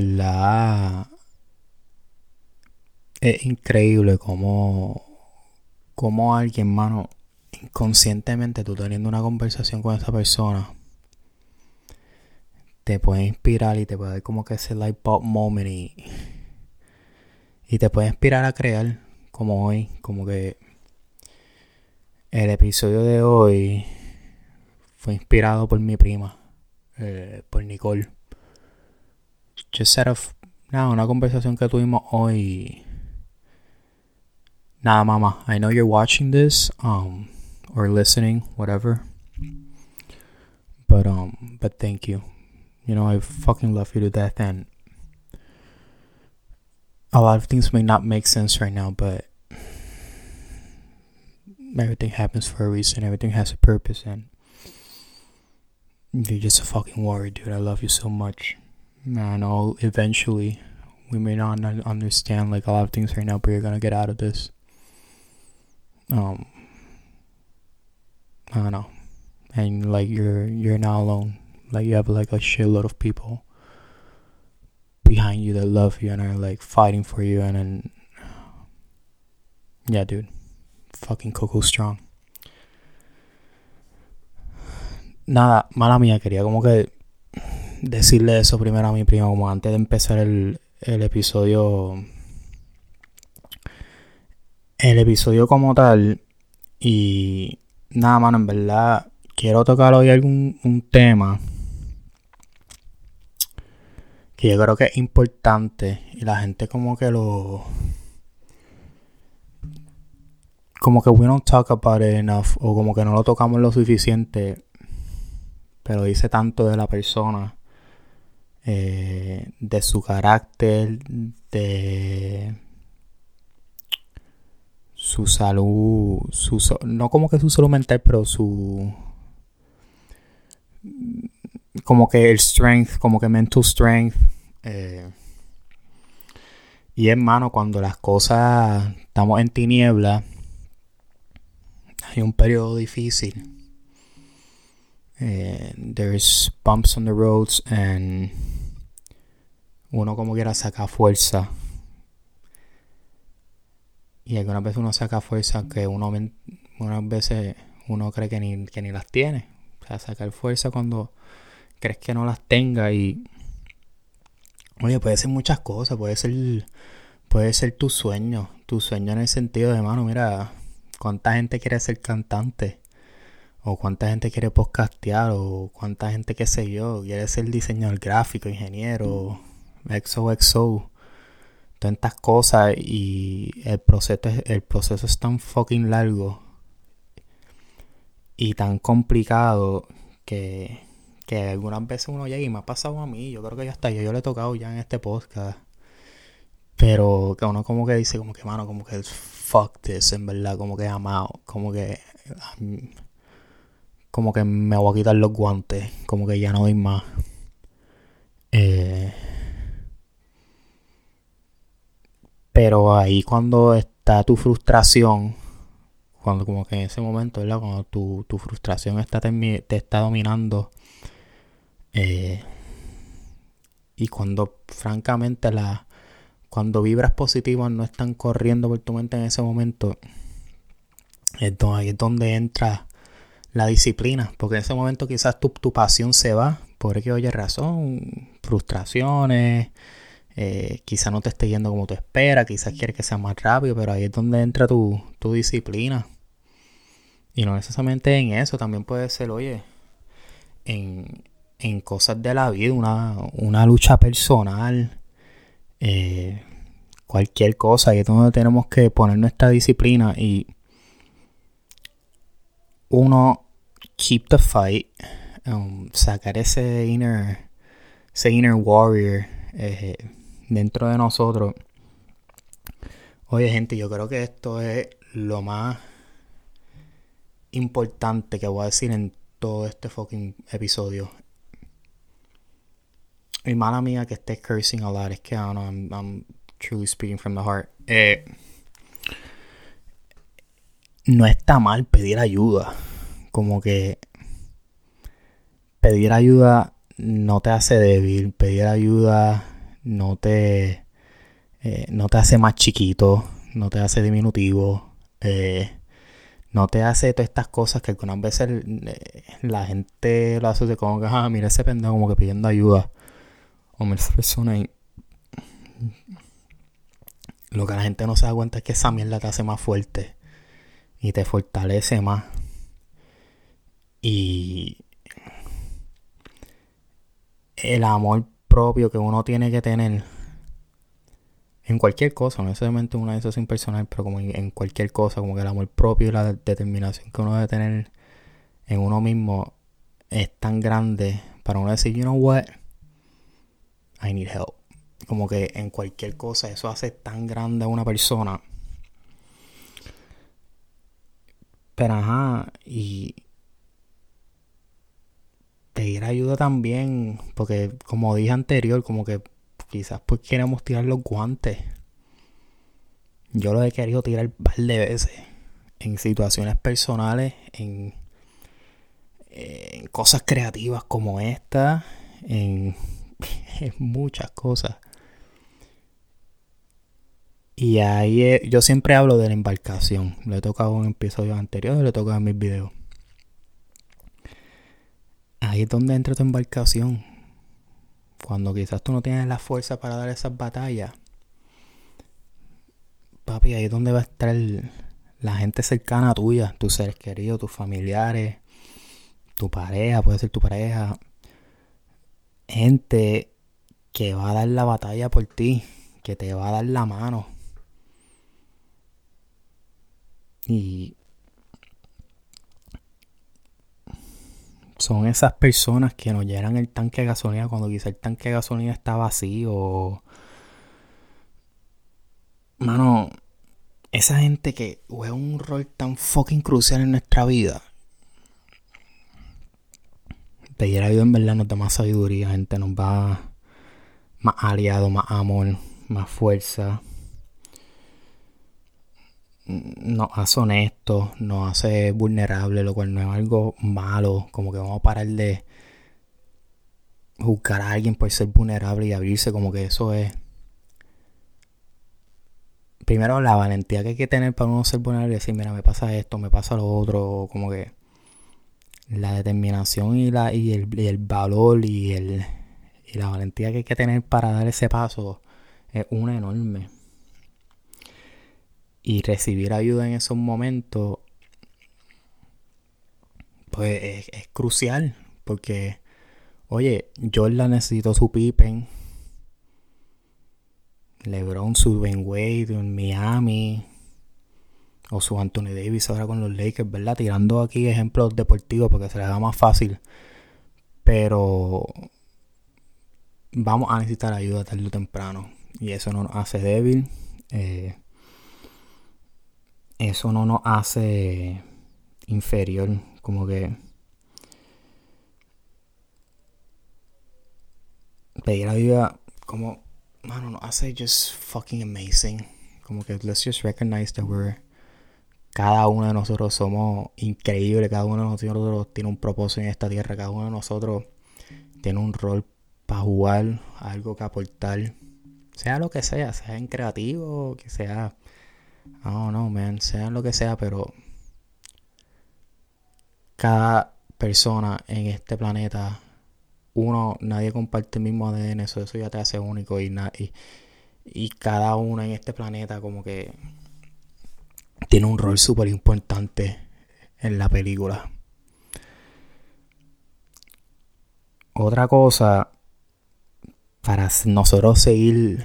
verdad es increíble cómo, cómo alguien, mano, inconscientemente tú teniendo una conversación con esa persona, te puede inspirar y te puede dar como que ese light pop moment y, y te puede inspirar a crear como hoy, como que el episodio de hoy fue inspirado por mi prima, eh, por Nicole. Just set of, nada, una conversación que tuvimos hoy. Nada, mama, I know you're watching this, um, or listening, whatever. But um, but thank you. You know, I fucking love you to death, and a lot of things may not make sense right now, but everything happens for a reason. Everything has a purpose, and you're just a fucking warrior, dude. I love you so much. I know eventually we may not understand like a lot of things right now, but you're gonna get out of this. Um, I don't know, and like you're you're not alone. Like you have like a shitload of people behind you that love you and are like fighting for you, and then yeah, dude, fucking Coco Strong. Nada, mala mía, quería como que decirle eso primero a mi prima, como antes de empezar el, el episodio. El episodio como tal. Y nada, mano, en verdad quiero tocar hoy algún un tema que yo creo que es importante y la gente como que lo como que enough o como que no lo tocamos lo suficiente pero dice tanto de la persona eh, de su carácter de su salud su no como que su salud mental pero su como que el strength como que mental strength eh, y hermano cuando las cosas estamos en tiniebla hay un periodo difícil. Eh, there's bumps on the roads and uno como quiera saca fuerza. Y algunas veces uno saca fuerza que uno unas veces uno cree que ni, que ni las tiene. O sea sacar fuerza cuando crees que no las tenga y oye puede ser muchas cosas puede ser puede ser tu sueño tu sueño en el sentido de mano mira cuánta gente quiere ser cantante o cuánta gente quiere podcastear o cuánta gente qué sé yo quiere ser diseñador gráfico ingeniero XOXO tantas cosas y el proceso el proceso es tan fucking largo y tan complicado que que algunas veces uno llega y me ha pasado a mí, yo creo que ya está, yo, yo le he tocado ya en este podcast. Pero que uno como que dice, como que, mano, como que fuck this, en verdad, como que amado, como que... Como que me voy a quitar los guantes, como que ya no doy más. Eh, pero ahí cuando está tu frustración, cuando como que en ese momento, ¿verdad? Cuando tu, tu frustración está te está dominando eh, y cuando francamente la cuando vibras positivas no están corriendo por tu mente en ese momento, es donde, ahí es donde entra la disciplina. Porque en ese momento quizás tu, tu pasión se va, por que oye razón, frustraciones, eh, quizás no te esté yendo como tú esperas, quizás quieres que sea más rápido, pero ahí es donde entra tu, tu disciplina. Y no necesariamente en eso, también puede ser, oye, en, en cosas de la vida, una, lucha personal, eh, cualquier cosa, y es donde tenemos que poner nuestra disciplina y uno keep the fight, um, sacar ese inner, ese inner warrior eh, dentro de nosotros. Oye gente, yo creo que esto es lo más importante que voy a decir en todo este fucking episodio mi mala mía que esté cursing a lot. Es que, I don't know, I'm, I'm truly speaking from the heart. Eh, no está mal pedir ayuda. Como que pedir ayuda no te hace débil. Pedir ayuda no te, eh, no te hace más chiquito, no te hace diminutivo, eh, no te hace todas estas cosas que algunas veces eh, la gente lo hace como que, ah, mira ese pendejo como que pidiendo ayuda. O mira esa persona y... Lo que la gente no se da cuenta es que esa mierda te hace más fuerte y te fortalece más. Y el amor propio que uno tiene que tener en cualquier cosa, no necesariamente una de esas impersonal, pero como en, cualquier cosa, como que el amor propio y la determinación que uno debe tener en uno mismo es tan grande para uno decir, you know what, I need help. Como que en cualquier cosa eso hace tan grande a una persona. Pero ajá, y pedir ayuda también, porque como dije anterior, como que quizás pues queremos tirar los guantes. Yo lo he querido tirar un par de veces. En situaciones personales, en, cosas creativas como esta, en, muchas cosas. Y ahí yo siempre hablo de la embarcación. Lo he tocado en episodios anteriores, lo he tocado en mis videos. Ahí es donde entra tu embarcación. Cuando quizás tú no tienes la fuerza para dar esas batallas. Papi, ahí es donde va a estar la gente cercana a tuya, tus seres queridos, tus familiares, tu pareja, puede ser tu pareja. Gente que va a dar la batalla por ti, que te va a dar la mano. Y son esas personas que nos llenan el tanque de gasolina cuando quizá el tanque de gasolina está vacío. Mano, esa gente que juega un rol tan fucking crucial en nuestra vida. Pedir ayuda en verdad nos da más sabiduría, gente nos va más aliado, más amor, más fuerza nos hace honestos, nos hace vulnerables, lo cual no es algo malo, como que vamos a parar de juzgar a alguien por ser vulnerable y abrirse, como que eso es... Primero la valentía que hay que tener para uno ser vulnerable y decir, mira, me pasa esto, me pasa lo otro, como que la determinación y, la, y, el, y el valor y, el, y la valentía que hay que tener para dar ese paso es una enorme y recibir ayuda en esos momentos, pues es, crucial. Porque, oye, Jordan necesitó su Pippen. LeBron su Ben Wade en Miami. O su Anthony Davis ahora con los Lakers, ¿verdad? Tirando aquí ejemplos deportivos porque se les da más fácil. Pero vamos a necesitar ayuda tarde o temprano. Y eso no nos hace débil. Eh, eso no nos hace inferior, como que pedir ayuda como mano nos hace just fucking amazing. Como que let's just recognize that we're cada uno de nosotros somos increíbles cada uno de nosotros tiene un propósito en esta tierra cada uno de nosotros tiene un rol para jugar algo que aportar. Sea lo que sea sea en creativo que sea Oh no, man, sea lo que sea, pero cada persona en este planeta, uno, nadie comparte el mismo ADN, eso, eso ya te hace único y, y, y cada uno en este planeta como que tiene un rol súper importante en la película. Otra cosa, para nosotros seguir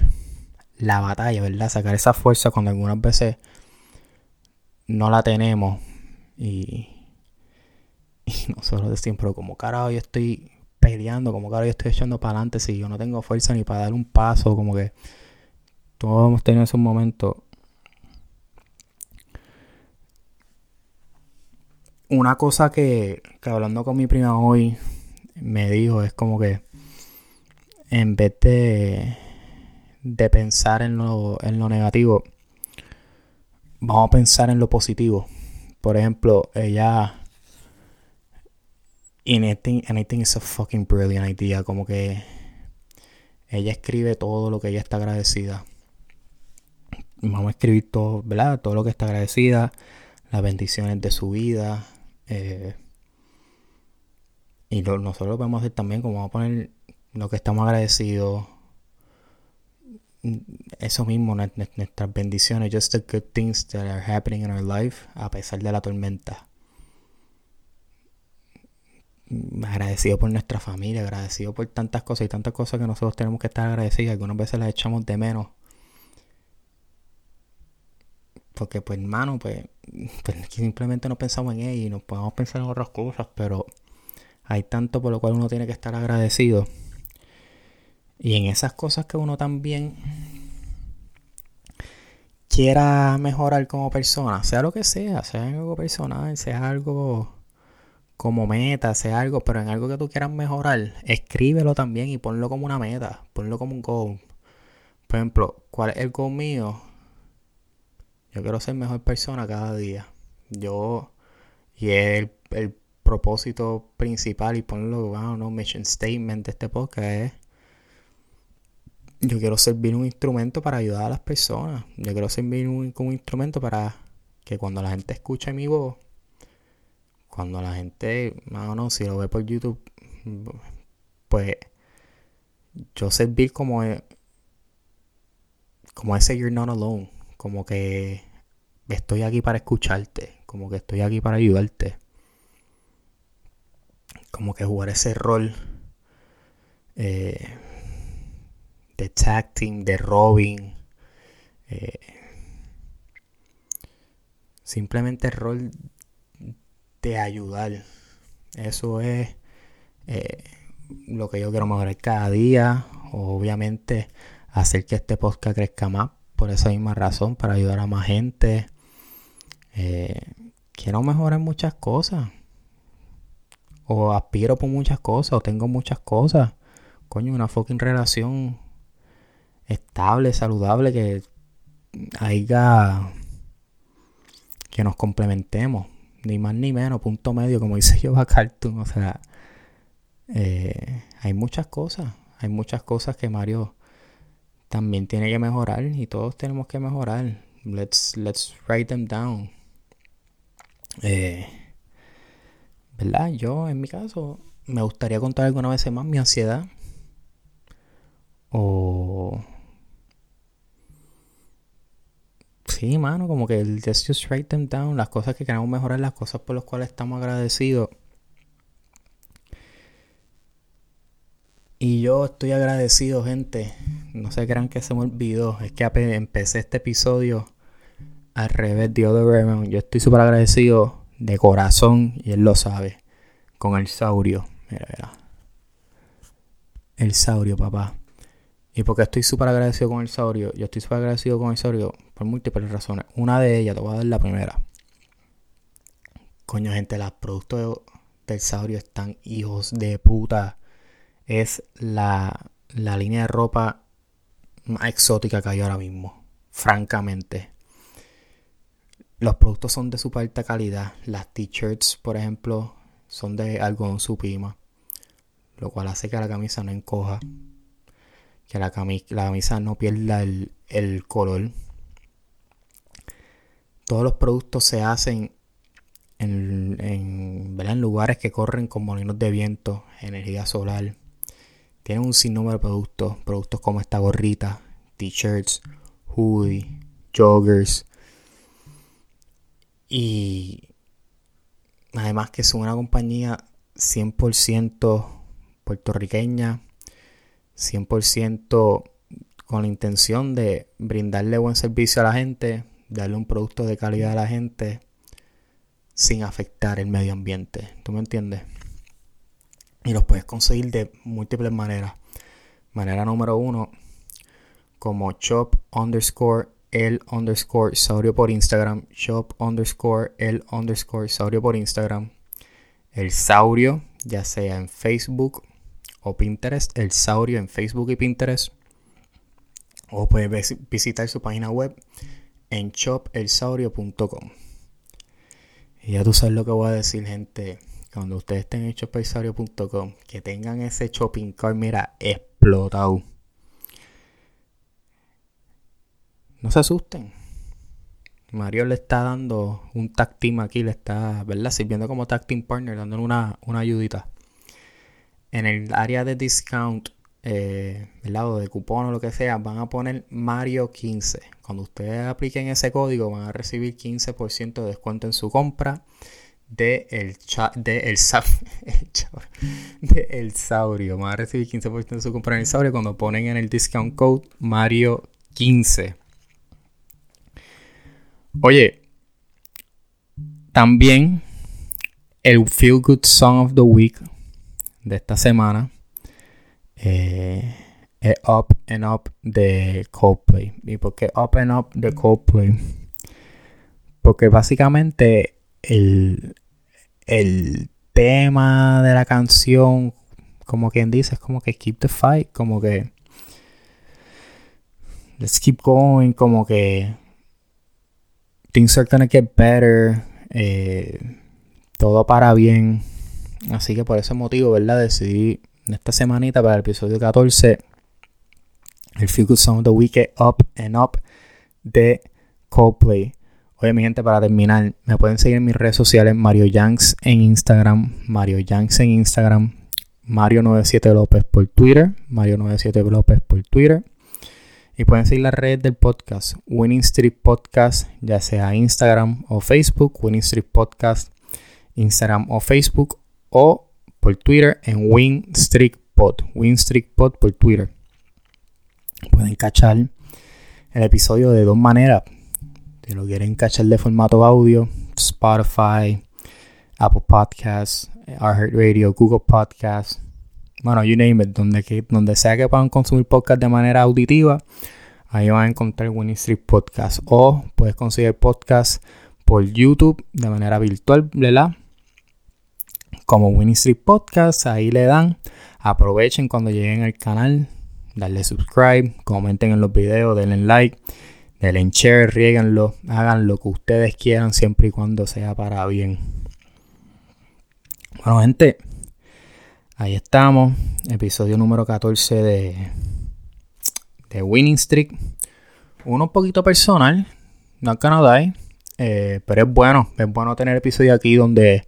la batalla, ¿verdad? Sacar esa fuerza cuando algunas veces no la tenemos y, nosotros decimos, pero como carajo yo estoy peleando, como carajo yo estoy echando para adelante si yo no tengo fuerza ni para dar un paso, como que todos hemos tenido esos momentos. Una cosa que, que hablando con mi prima hoy me dijo es como que en vez de de pensar en lo, en lo negativo, vamos a pensar en lo positivo. Por ejemplo, ella. Anything, anything is a fucking brilliant idea. Como que ella escribe todo lo que ella está agradecida. Vamos a escribir todo, ¿verdad? Todo lo que está agradecida, las bendiciones de su vida. Eh, y nosotros lo podemos hacer también, como vamos a poner lo que estamos agradecidos. Eso mismo, nuestras bendiciones, just the good things that are happening in our life, a pesar de la tormenta agradecido por nuestra familia, agradecido por tantas cosas y tantas cosas que nosotros tenemos que estar agradecidos. Algunas veces las echamos de menos. Porque pues hermano, pues, pues simplemente no pensamos en ella y nos podemos pensar en otras cosas, pero hay tanto por lo cual uno tiene que estar agradecido. Y en esas cosas que uno también quiera mejorar como persona, sea lo que sea, sea algo personal, sea algo como meta, sea algo, pero en algo que tú quieras mejorar, escríbelo también y ponlo como una meta, ponlo como un goal. Por ejemplo, ¿cuál es el goal mío? Yo quiero ser mejor persona cada día. Yo, y el, el propósito principal, y ponlo, wow, no, mission statement de este podcast es, yo quiero servir un instrumento para ayudar a las personas. Yo quiero servir un, un instrumento para que cuando la gente escuche mi voz, cuando la gente, no, no, si lo ve por YouTube, pues yo servir como, e, como ese You're Not Alone, como que estoy aquí para escucharte, como que estoy aquí para ayudarte, como que jugar ese rol eh, de tag de Robin, eh, simplemente el rol de ayudar. Eso es eh, lo que yo quiero mejorar cada día. Obviamente hacer que este podcast crezca más por esa misma razón, para ayudar a más gente. Eh, quiero mejorar muchas cosas. O aspiro por muchas cosas, o tengo muchas cosas. Coño, una fucking relación estable, saludable, que haya que nos complementemos ni más ni menos, punto medio, como dice yo Cartoon. O sea, eh, hay muchas cosas, hay muchas cosas que Mario también tiene que mejorar y todos tenemos que mejorar. Let's, let's write them down. Eh, ¿Verdad? Yo, en mi caso, me gustaría contar alguna vez más mi ansiedad. O Sí, mano, como que el just, just write them down, las cosas que queremos mejorar, las cosas por las cuales estamos agradecidos. Y yo estoy agradecido, gente. No se crean que se me olvidó. Es que empecé este episodio al revés de Other Yo estoy súper agradecido de corazón, y él lo sabe, con el saurio. Mira, mira. El saurio, papá. Y porque estoy súper agradecido con el Saurio, yo estoy súper agradecido con el Saurio por múltiples razones. Una de ellas, te voy a dar la primera. Coño, gente, los productos del Saurio están hijos de puta. Es la, la línea de ropa más exótica que hay ahora mismo. Francamente. Los productos son de super alta calidad. Las t-shirts, por ejemplo, son de algodón supima. Lo cual hace que la camisa no encoja que la, camisa, no pierda el, color. Todos los productos se hacen en, en, lugares que corren con molinos de viento, energía solar. Tienen un sinnúmero de productos, productos como esta gorrita, t-shirts, hoodie, joggers. Y además que son una compañía 100% puertorriqueña 100% con la intención de brindarle buen servicio a la gente, darle un producto de calidad a la gente sin afectar el medio ambiente. ¿Tú me entiendes? Y los puedes conseguir de múltiples maneras. Manera número uno, como shop underscore el underscore saurio por Instagram, shop underscore el underscore saurio por Instagram, el saurio, ya sea en Facebook, o Pinterest, El Saurio en Facebook y Pinterest. O puedes visitar su página web en shopelsaurio.com. Y ya tú sabes lo que voy a decir, gente. Cuando ustedes estén en shopelsaurio.com, que tengan ese shopping cart, mira, explotado. No se asusten. Mario le está dando un tag team aquí, le está, ¿verdad? Sirviendo como tag team partner, dándole una, una ayudita. En el área de discount eh, ¿verdad? O de cupón o lo que sea, van a poner Mario 15. Cuando ustedes apliquen ese código, van a recibir 15% de descuento en su compra de el, de el, de el Saurio. Van a recibir 15% de su compra en el Saurio cuando ponen en el discount code Mario 15. Oye, también el Feel Good Song of the Week de esta semana eh, es Up and Up de Coldplay. ¿Y por qué Up and Up de Coldplay? Porque básicamente el, el tema de la canción, como quien dice, es como que keep the fight, como que let's keep going, como que things are gonna get better, eh, todo para bien. Así que por ese motivo, ¿verdad? Decidí en esta semanita para el episodio 14 el Feel Song of the Week Up and Up de Coldplay. Oye, mi gente, para terminar, me pueden seguir en mis redes sociales, Mario Yanks en Instagram, Mario Yanks en Instagram, Mario97 López por Twitter, Mario97 López por Twitter. Y pueden seguir las redes del podcast, Winning Street Podcast, ya sea Instagram o Facebook, Winning Street Podcast, Instagram o Facebook, o por Twitter en Win Street Pod, Win Street Pod por Twitter. Pueden cachar el episodio de dos maneras. Si lo quieren cachar de formato audio, Spotify, Apple Podcasts, Radio, Google Podcasts, bueno, you name it, donde, donde sea que puedan consumir podcast de manera auditiva, ahí van a encontrar Winning Street Podcast. O puedes conseguir podcast por YouTube de manera virtual, ¿verdad? Como Winning Street Podcast, ahí le dan. Aprovechen cuando lleguen al canal, darle subscribe, comenten en los videos, denle like, denle share, rieganlo, hagan lo que ustedes quieran siempre y cuando sea para bien. Bueno, gente. Ahí estamos, episodio número 14 de, de Winning Streak. Uno un poquito personal, no gonna eh, pero es bueno, es bueno tener episodio aquí donde,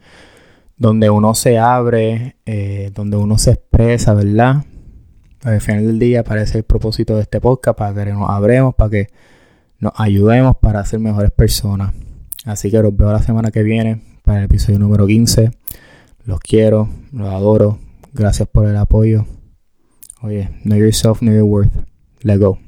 donde uno se abre, eh, donde uno se expresa, ¿verdad? Al final del día parece el propósito de este podcast, para que nos abremos, para que nos ayudemos para ser mejores personas. Así que los veo la semana que viene para el episodio número 15. Los quiero, los adoro. Gracias por el apoyo. Oye, know yourself, know your worth. Let go.